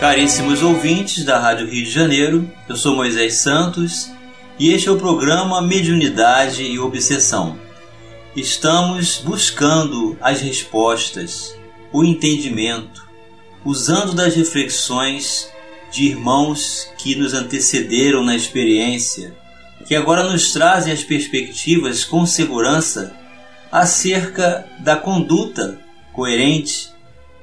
Caríssimos ouvintes da Rádio Rio de Janeiro, eu sou Moisés Santos e este é o programa Mediunidade e Obsessão. Estamos buscando as respostas, o entendimento, usando das reflexões de irmãos que nos antecederam na experiência, que agora nos trazem as perspectivas com segurança acerca da conduta coerente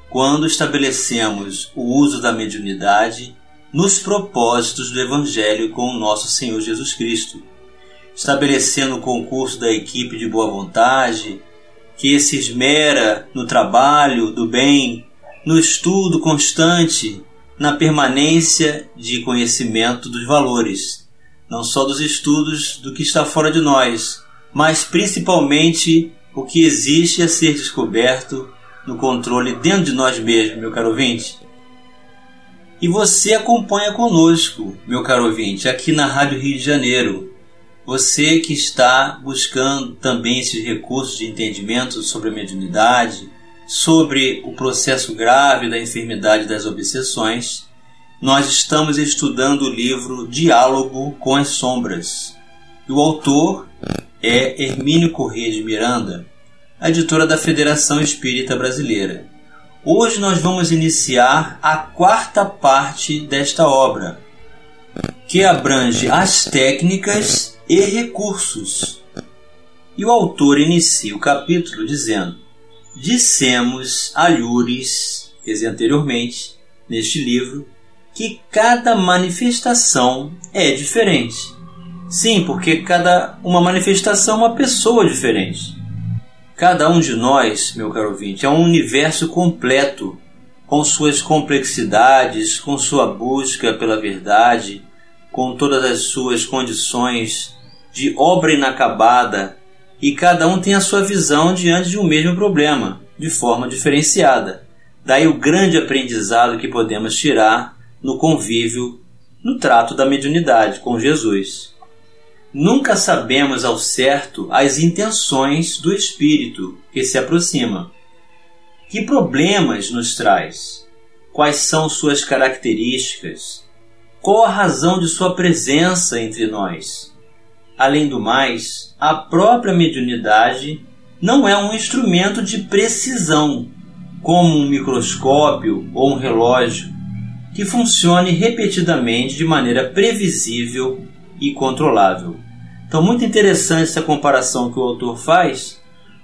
quando estabelecemos o uso da mediunidade nos propósitos do Evangelho com o nosso Senhor Jesus Cristo, estabelecendo o concurso da equipe de boa vontade, que se esmera no trabalho do bem, no estudo constante, na permanência de conhecimento dos valores, não só dos estudos do que está fora de nós, mas principalmente o que existe a ser descoberto no controle dentro de nós mesmos, meu caro ouvinte. E você acompanha conosco, meu caro ouvinte, aqui na Rádio Rio de Janeiro. Você que está buscando também esses recursos de entendimento sobre a mediunidade, sobre o processo grave da enfermidade das obsessões, nós estamos estudando o livro Diálogo com as Sombras. E o autor é Hermínio Corrêa de Miranda, a editora da Federação Espírita Brasileira. Hoje nós vamos iniciar a quarta parte desta obra, que abrange as técnicas e recursos. E o autor inicia o capítulo dizendo: Dissemos a Lures, quer dizer, anteriormente, neste livro, que cada manifestação é diferente. Sim, porque cada uma manifestação é uma pessoa diferente. Cada um de nós, meu caro ouvinte, é um universo completo, com suas complexidades, com sua busca pela verdade, com todas as suas condições de obra inacabada, e cada um tem a sua visão diante de um mesmo problema, de forma diferenciada. Daí o grande aprendizado que podemos tirar no convívio, no trato da mediunidade com Jesus. Nunca sabemos ao certo as intenções do espírito que se aproxima. Que problemas nos traz? Quais são suas características? Qual a razão de sua presença entre nós? Além do mais, a própria mediunidade não é um instrumento de precisão, como um microscópio ou um relógio, que funcione repetidamente de maneira previsível e controlável. Então, muito interessante essa comparação que o autor faz,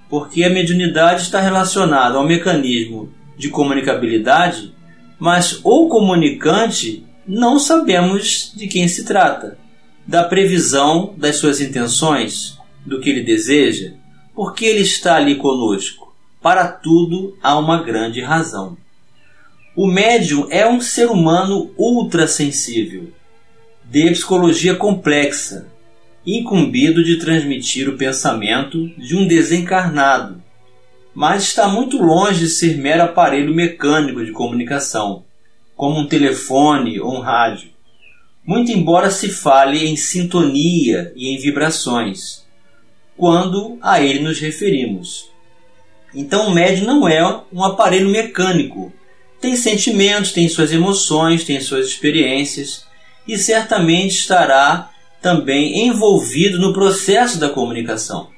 porque a mediunidade está relacionada ao mecanismo de comunicabilidade, mas o comunicante não sabemos de quem se trata, da previsão das suas intenções, do que ele deseja, porque ele está ali conosco. Para tudo há uma grande razão. O médium é um ser humano ultrassensível de psicologia complexa, incumbido de transmitir o pensamento de um desencarnado, mas está muito longe de ser mero aparelho mecânico de comunicação, como um telefone ou um rádio. Muito embora se fale em sintonia e em vibrações, quando a ele nos referimos. Então o médium não é um aparelho mecânico. Tem sentimentos, tem suas emoções, tem suas experiências e certamente estará também envolvido no processo da comunicação.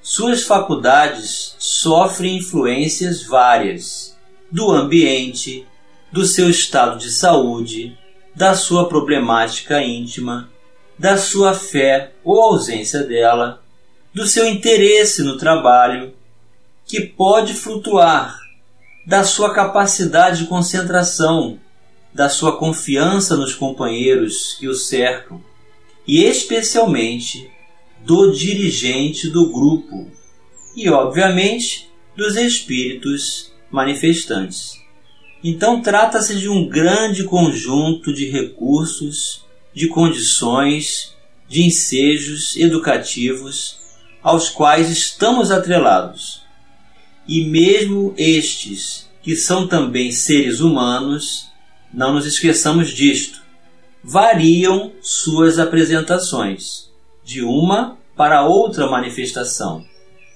Suas faculdades sofrem influências várias do ambiente, do seu estado de saúde, da sua problemática íntima, da sua fé ou ausência dela, do seu interesse no trabalho, que pode flutuar, da sua capacidade de concentração, da sua confiança nos companheiros que o cercam e especialmente do dirigente do grupo e, obviamente, dos espíritos manifestantes. Então, trata-se de um grande conjunto de recursos de condições, de ensejos educativos aos quais estamos atrelados. E mesmo estes, que são também seres humanos, não nos esqueçamos disto, variam suas apresentações de uma para outra manifestação,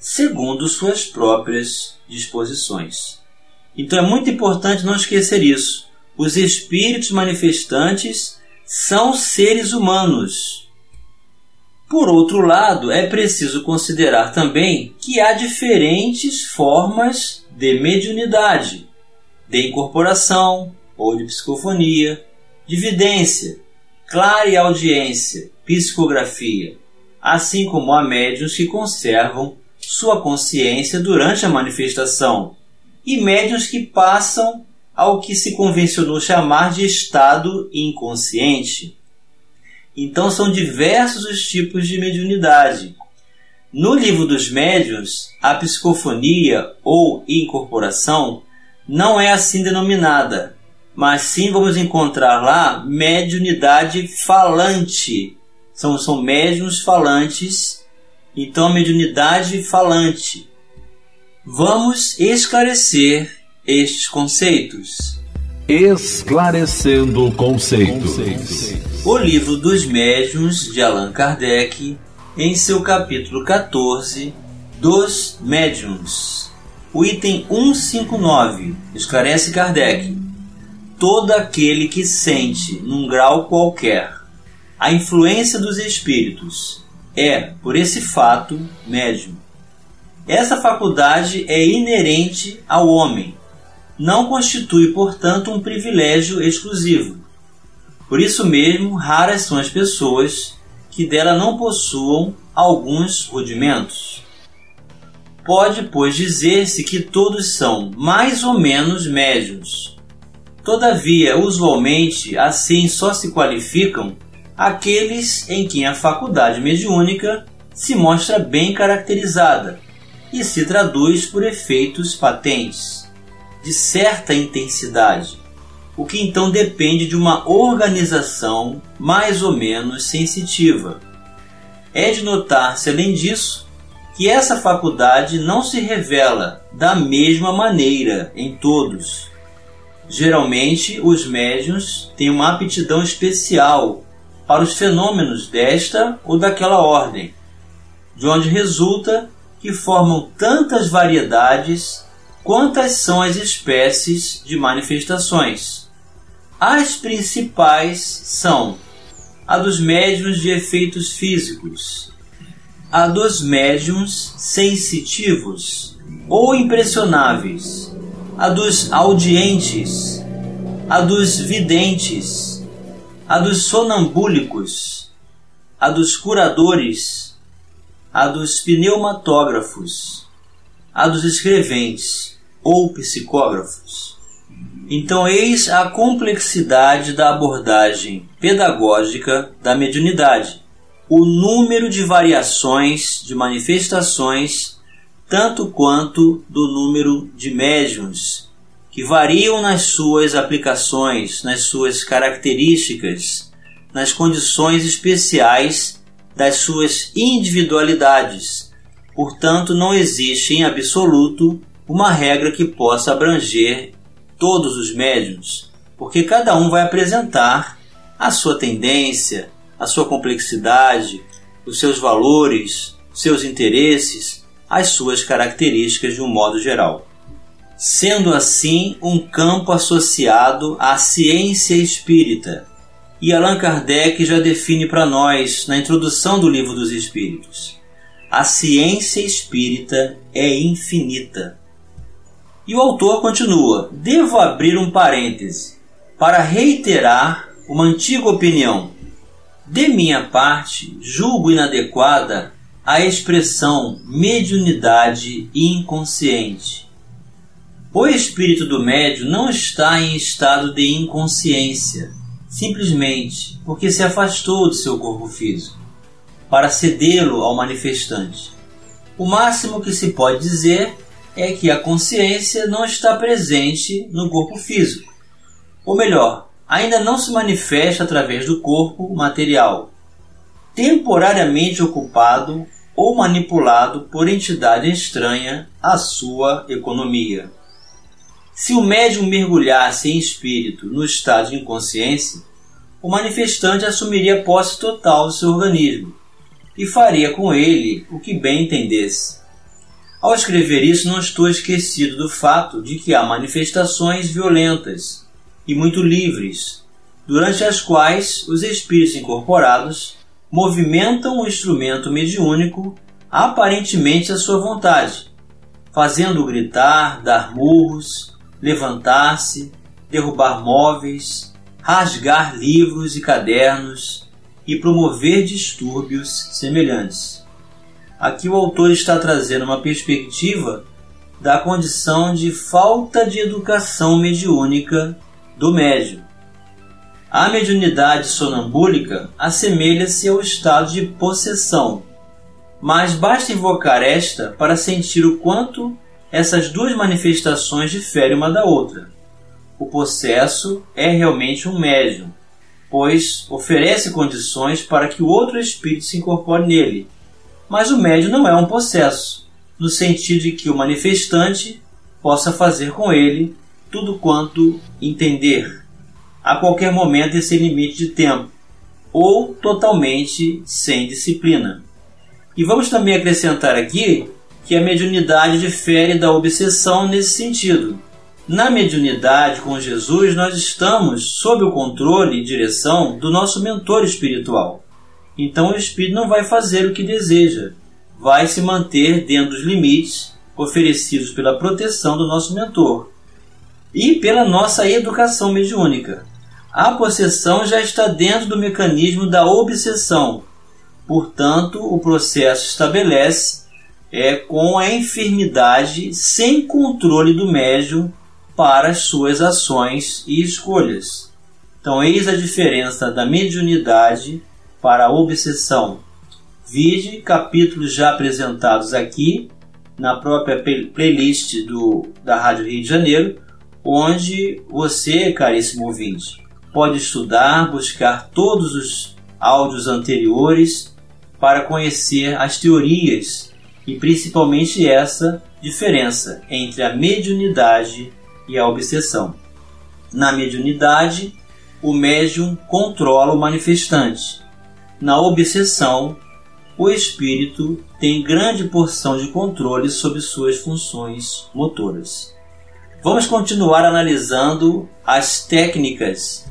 segundo suas próprias disposições. Então é muito importante não esquecer isso. Os espíritos manifestantes são seres humanos. Por outro lado, é preciso considerar também que há diferentes formas de mediunidade, de incorporação ou de psicofonia, de vidência, clara audiência, psicografia, assim como há médiuns que conservam sua consciência durante a manifestação e médiuns que passam ao que se convencionou chamar de estado inconsciente. Então são diversos os tipos de mediunidade. No livro dos médiuns, a psicofonia ou incorporação não é assim denominada, mas sim vamos encontrar lá mediunidade falante. São, são médiuns falantes, então a mediunidade falante. Vamos esclarecer estes conceitos. Esclarecendo conceitos. O livro dos médiuns de Allan Kardec, em seu capítulo 14, dos médiuns. O item 159 esclarece Kardec: todo aquele que sente, num grau qualquer, a influência dos espíritos é, por esse fato, médium. Essa faculdade é inerente ao homem, não constitui, portanto, um privilégio exclusivo. Por isso mesmo, raras são as pessoas que dela não possuam alguns rudimentos. Pode, pois, dizer-se que todos são mais ou menos médios. Todavia, usualmente, assim só se qualificam aqueles em quem a faculdade mediúnica se mostra bem caracterizada e se traduz por efeitos patentes, de certa intensidade, o que então depende de uma organização mais ou menos sensitiva. É de notar-se, além disso, que essa faculdade não se revela da mesma maneira em todos. Geralmente, os médiuns têm uma aptidão especial para os fenômenos desta ou daquela ordem, de onde resulta que formam tantas variedades quantas são as espécies de manifestações. As principais são a dos médiums de efeitos físicos, a dos médiums sensitivos ou impressionáveis, a dos audientes, a dos videntes, a dos sonambúlicos, a dos curadores, a dos pneumatógrafos, a dos escreventes ou psicógrafos. Então, eis a complexidade da abordagem pedagógica da mediunidade, o número de variações de manifestações, tanto quanto do número de médiums, que variam nas suas aplicações, nas suas características, nas condições especiais das suas individualidades. Portanto, não existe em absoluto uma regra que possa abranger todos os médiums, porque cada um vai apresentar a sua tendência, a sua complexidade, os seus valores, seus interesses, as suas características de um modo geral. Sendo assim um campo associado à ciência espírita, e Allan Kardec já define para nós na introdução do Livro dos Espíritos. A ciência espírita é infinita. E o autor continua: Devo abrir um parêntese para reiterar uma antiga opinião. De minha parte, julgo inadequada a expressão mediunidade inconsciente. O espírito do médio não está em estado de inconsciência simplesmente porque se afastou do seu corpo físico, para cedê-lo ao manifestante. O máximo que se pode dizer é que a consciência não está presente no corpo físico. Ou melhor, ainda não se manifesta através do corpo material, temporariamente ocupado ou manipulado por entidade estranha à sua economia. Se o médium mergulhasse em espírito no estado de inconsciência, o manifestante assumiria posse total do seu organismo e faria com ele o que bem entendesse. Ao escrever isso, não estou esquecido do fato de que há manifestações violentas e muito livres, durante as quais os espíritos incorporados movimentam o instrumento mediúnico aparentemente à sua vontade, fazendo-o gritar, dar murros, levantar-se, derrubar móveis, rasgar livros e cadernos e promover distúrbios semelhantes. Aqui o autor está trazendo uma perspectiva da condição de falta de educação mediúnica do médium. A mediunidade sonambúlica assemelha-se ao estado de possessão, mas basta invocar esta para sentir o quanto essas duas manifestações diferem uma da outra. O possesso é realmente um médium, pois oferece condições para que o outro espírito se incorpore nele. Mas o médium não é um possesso, no sentido de que o manifestante possa fazer com ele tudo quanto entender, a qualquer momento e sem limite de tempo, ou totalmente sem disciplina. E vamos também acrescentar aqui que a mediunidade difere da obsessão nesse sentido. Na mediunidade com Jesus, nós estamos sob o controle e direção do nosso mentor espiritual. Então o espírito não vai fazer o que deseja, vai se manter dentro dos limites oferecidos pela proteção do nosso mentor e pela nossa educação mediúnica. A possessão já está dentro do mecanismo da obsessão, portanto, o processo estabelece é, com a enfermidade sem controle do médium para as suas ações e escolhas. Então, eis a diferença da mediunidade para a obsessão. Vide capítulos já apresentados aqui na própria playlist do, da Rádio Rio de Janeiro, onde você, caríssimo ouvinte, pode estudar, buscar todos os áudios anteriores para conhecer as teorias e principalmente essa diferença entre a mediunidade e a obsessão. Na mediunidade, o médium controla o manifestante. Na obsessão, o espírito tem grande porção de controle sobre suas funções motoras. Vamos continuar analisando as técnicas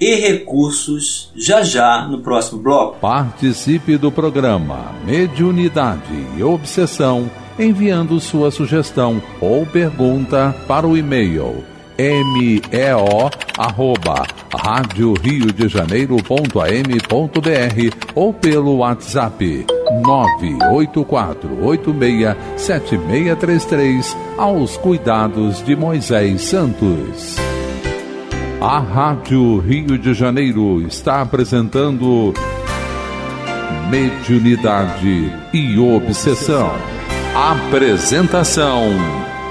e recursos já já no próximo bloco. Participe do programa Mediunidade e Obsessão enviando sua sugestão ou pergunta para o e-mail meo arroba rádio rio de janeiro.am.br ou pelo WhatsApp 984867633 aos cuidados de Moisés Santos. A Rádio Rio de Janeiro está apresentando Mediunidade e Obsessão. Apresentação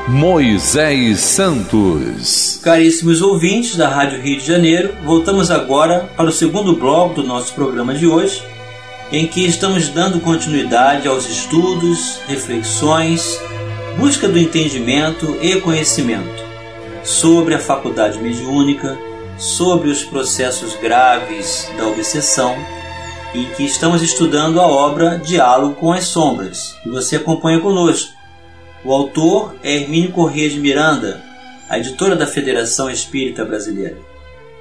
Moisés Santos. Caríssimos ouvintes da Rádio Rio de Janeiro, voltamos agora para o segundo bloco do nosso programa de hoje, em que estamos dando continuidade aos estudos, reflexões, busca do entendimento e conhecimento sobre a faculdade mediúnica, sobre os processos graves da obsessão, em que estamos estudando a obra Diálogo com as Sombras, e você acompanha conosco. O autor é Hermínio Corrêa de Miranda, a editora da Federação Espírita Brasileira.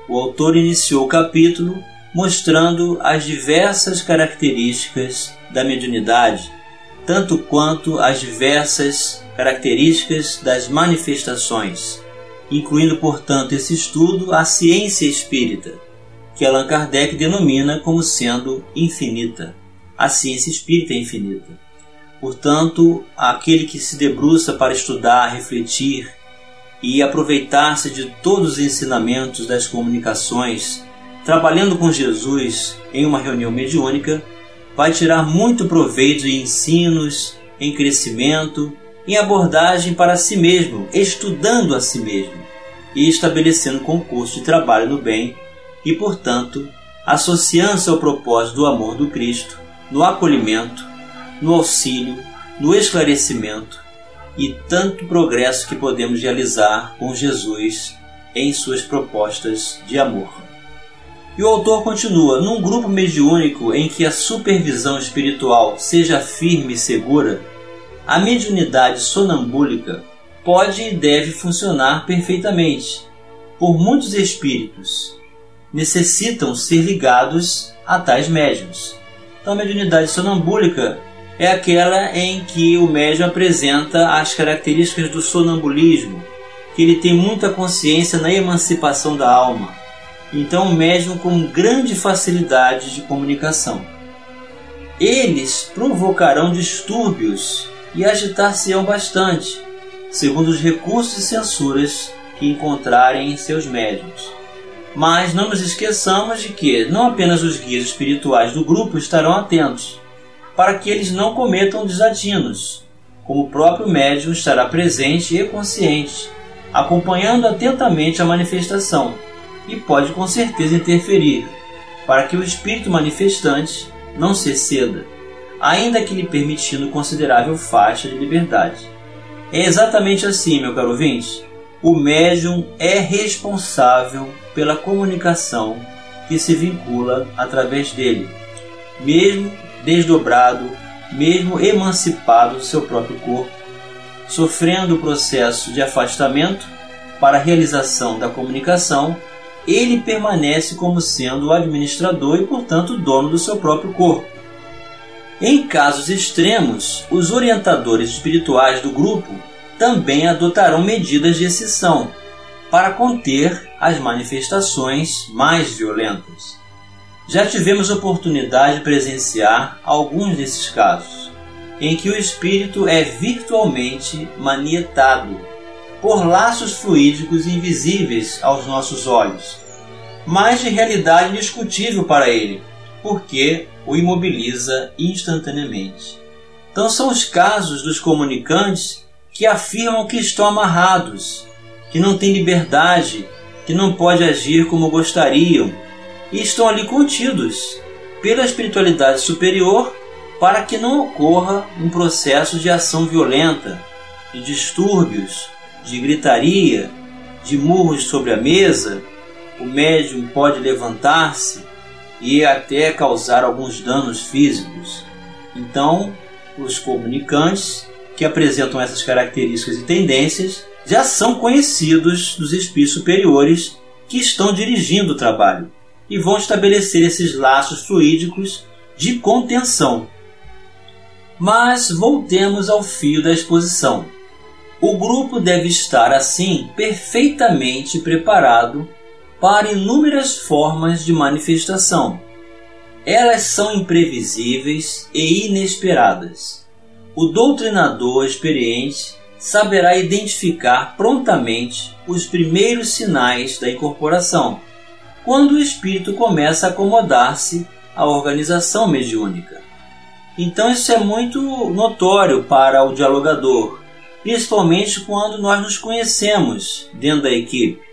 O autor iniciou o capítulo mostrando as diversas características da mediunidade, tanto quanto as diversas características das manifestações incluindo, portanto, esse estudo a ciência espírita, que Allan Kardec denomina como sendo infinita. A ciência espírita é infinita. Portanto, aquele que se debruça para estudar, refletir e aproveitar-se de todos os ensinamentos das comunicações, trabalhando com Jesus em uma reunião mediúnica, vai tirar muito proveito em ensinos, em crescimento em abordagem para si mesmo, estudando a si mesmo. e estabelecendo concurso de trabalho no bem e, portanto, associando-se ao propósito do amor do Cristo, no acolhimento, no auxílio, no esclarecimento e tanto progresso que podemos realizar com Jesus em suas propostas de amor. E o autor continua: num grupo mediúnico em que a supervisão espiritual seja firme e segura, a mediunidade sonambúlica pode e deve funcionar perfeitamente, por muitos espíritos necessitam ser ligados a tais médiums. Então, a mediunidade sonambúlica é aquela em que o médium apresenta as características do sonambulismo, que ele tem muita consciência na emancipação da alma. Então, o médium com grande facilidade de comunicação. Eles provocarão distúrbios e agitar-se-ão bastante, segundo os recursos e censuras que encontrarem em seus médiums. Mas não nos esqueçamos de que não apenas os guias espirituais do grupo estarão atentos, para que eles não cometam desatinos, como o próprio médium estará presente e consciente, acompanhando atentamente a manifestação, e pode com certeza interferir, para que o espírito manifestante não se exceda, ainda que lhe permitindo considerável faixa de liberdade. É exatamente assim, meu caro ouvinte. O médium é responsável pela comunicação que se vincula através dele, mesmo desdobrado, mesmo emancipado do seu próprio corpo, sofrendo o processo de afastamento para a realização da comunicação, ele permanece como sendo o administrador e, portanto, dono do seu próprio corpo. Em casos extremos, os orientadores espirituais do grupo também adotarão medidas de exceção para conter as manifestações mais violentas. Já tivemos oportunidade de presenciar alguns desses casos, em que o espírito é virtualmente manietado por laços fluídicos invisíveis aos nossos olhos, mas de realidade indiscutível para ele, porque o imobiliza instantaneamente. Então são os casos dos comunicantes que afirmam que estão amarrados, que não têm liberdade, que não podem agir como gostariam e estão ali contidos pela espiritualidade superior para que não ocorra um processo de ação violenta, de distúrbios, de gritaria, de murros sobre a mesa. O médium pode levantar-se e até causar alguns danos físicos. Então, os comunicantes que apresentam essas características e tendências já são conhecidos dos espíritos superiores que estão dirigindo o trabalho e vão estabelecer esses laços fluídicos de contenção. Mas voltemos ao fio da exposição. O grupo deve estar assim perfeitamente preparado para inúmeras formas de manifestação. Elas são imprevisíveis e inesperadas. O doutrinador experiente saberá identificar prontamente os primeiros sinais da incorporação, quando o espírito começa a acomodar-se à organização mediúnica. Então isso é muito notório para o dialogador, principalmente quando nós nos conhecemos dentro da equipe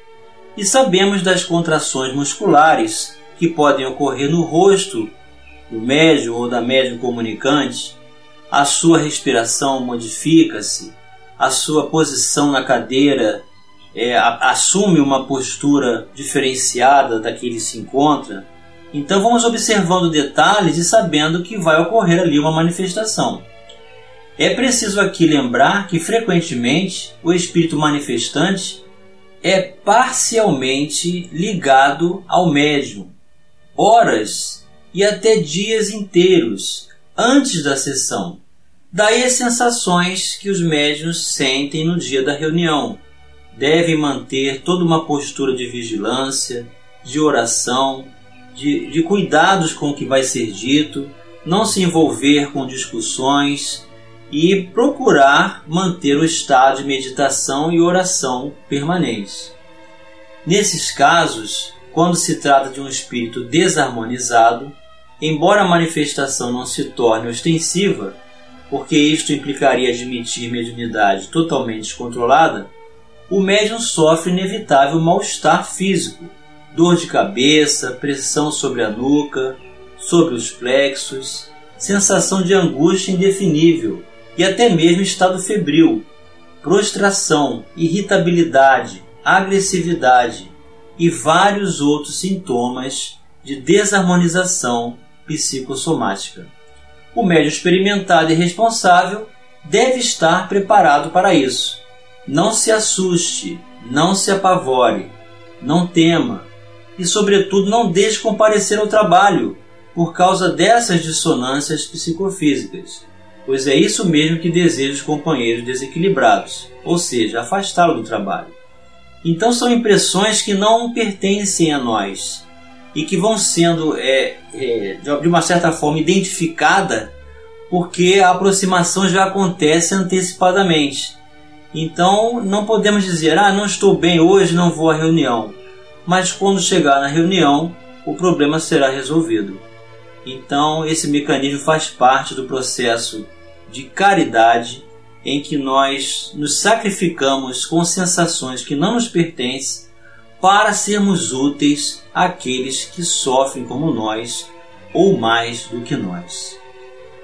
e sabemos das contrações musculares que podem ocorrer no rosto do médium ou da médium comunicante, a sua respiração modifica-se, a sua posição na cadeira é, assume uma postura diferenciada da que ele se encontra. Então vamos observando detalhes e sabendo que vai ocorrer ali uma manifestação. É preciso aqui lembrar que frequentemente o espírito manifestante é parcialmente ligado ao médium, horas e até dias inteiros antes da sessão. Daí as sensações que os médiuns sentem no dia da reunião. Devem manter toda uma postura de vigilância, de oração, de, de cuidados com o que vai ser dito, não se envolver com discussões e procurar manter o estado de meditação e oração permanentes. Nesses casos, quando se trata de um espírito desarmonizado, embora a manifestação não se torne ostensiva, porque isto implicaria admitir mediunidade totalmente descontrolada, o médium sofre inevitável mal-estar físico, dor de cabeça, pressão sobre a nuca, sobre os plexos, sensação de angústia indefinível e até mesmo estado febril, prostração, irritabilidade, agressividade e vários outros sintomas de desarmonização psicossomática. O médium experimentado e responsável deve estar preparado para isso. Não se assuste, não se apavore, não tema e, sobretudo, não deixe comparecer ao trabalho por causa dessas dissonâncias psicofísicas, pois é isso mesmo que deseja os companheiros desequilibrados, ou seja, afastá-lo do trabalho. Então são impressões que não pertencem a nós e que vão sendo, é, é, de uma certa forma, identificada porque a aproximação já acontece antecipadamente. Então não podemos dizer, ah, não estou bem hoje, não vou à reunião. Mas quando chegar na reunião, o problema será resolvido. Então esse mecanismo faz parte do processo de caridade em que nós nos sacrificamos com sensações que não nos pertencem para sermos úteis àqueles que sofrem como nós ou mais do que nós.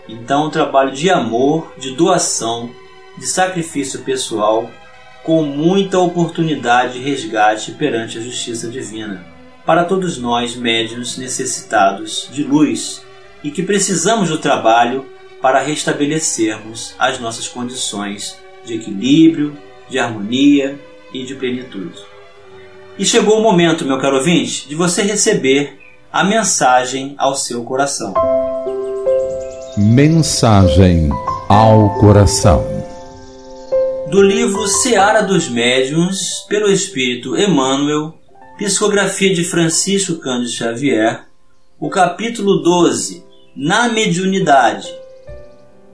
Então, um trabalho de amor, de doação, de sacrifício pessoal, com muita oportunidade de resgate perante a justiça divina, para todos nós, médiuns necessitados de luz e que precisamos do trabalho para restabelecermos as nossas condições de equilíbrio, de harmonia e de plenitude. E chegou o momento, meu caro ouvinte, de você receber a mensagem ao seu coração. Mensagem ao coração. Do livro Seara dos Médiuns, pelo Espírito Emmanuel, psicografia de Francisco Cândido Xavier, o capítulo 12, Na Mediunidade.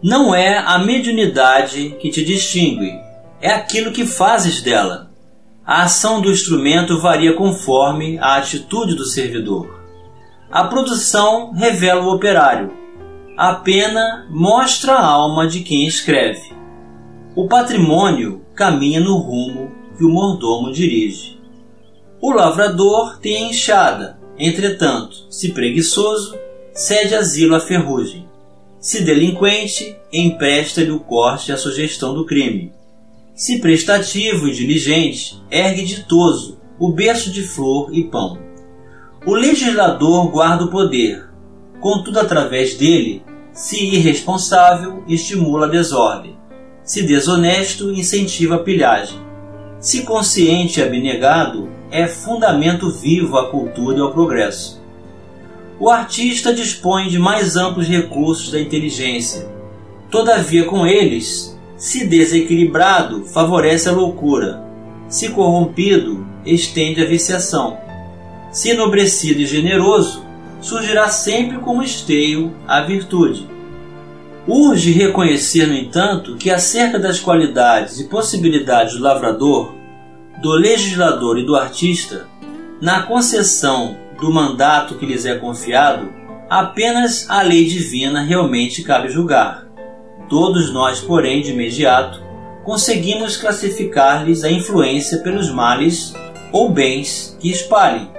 Não é a mediunidade que te distingue, é aquilo que fazes dela. A ação do instrumento varia conforme a atitude do servidor. A produção revela o operário a pena mostra a alma de quem escreve. O patrimônio caminha no rumo que o mordomo dirige. O lavrador tem a enxada, entretanto, se preguiçoso, cede asilo à ferrugem. Se delinquente, empresta-lhe o corte à sugestão do crime. Se prestativo e diligente, ergue ditoso o berço de flor e pão. O legislador guarda o poder, contudo, através dele, se irresponsável, estimula a desordem, se desonesto, incentiva a pilhagem, se consciente e abnegado, é fundamento vivo à cultura e ao progresso. O artista dispõe de mais amplos recursos da inteligência, todavia, com eles, se desequilibrado, favorece a loucura, se corrompido, estende a viciação, se enobrecido e generoso, surgirá sempre como esteio a virtude. Urge reconhecer, no entanto, que acerca das qualidades e possibilidades do lavrador, do legislador e do artista, na concessão do mandato que lhes é confiado, apenas a lei divina realmente cabe julgar. Todos nós, porém, de imediato, conseguimos classificar-lhes a influência pelos males ou bens que espalhem.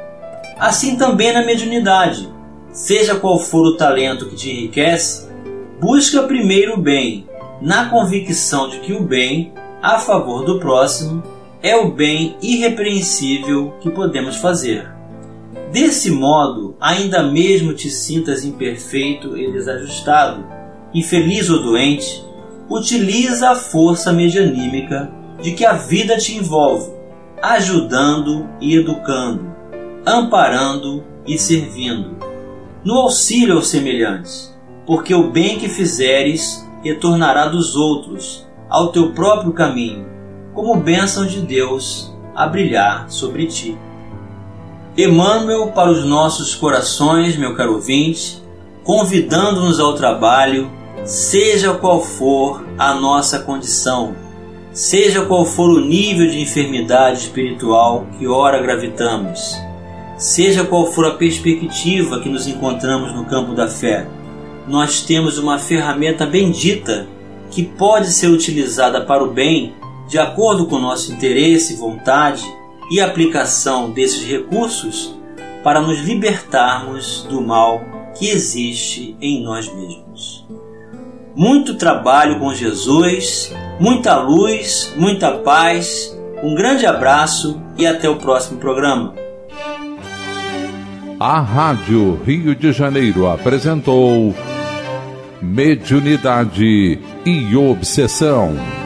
Assim também na mediunidade, Seja qual for o talento que te enriquece, busca primeiro o bem, na convicção de que o bem, a favor do próximo, é o bem irrepreensível que podemos fazer. Desse modo, ainda mesmo te sintas imperfeito e desajustado, infeliz ou doente, utiliza a força medianímica de que a vida te envolve, ajudando e educando, amparando e servindo no auxílio aos semelhantes, porque o bem que fizeres retornará dos outros ao teu próprio caminho, como bênção de Deus a brilhar sobre ti. Emmanuel para os nossos corações, meu caro ouvinte, convidando-nos ao trabalho, seja qual for a nossa condição, seja qual for o nível de enfermidade espiritual que ora gravitamos Seja qual for a perspectiva que nos encontramos no campo da fé, nós temos uma ferramenta bendita que pode ser utilizada para o bem de acordo com nosso interesse, vontade e aplicação desses recursos para nos libertarmos do mal que existe em nós mesmos. Muito trabalho com Jesus, muita luz, muita paz, um grande abraço e até o próximo programa. A Rádio Rio de Janeiro apresentou Mediunidade e Obsessão.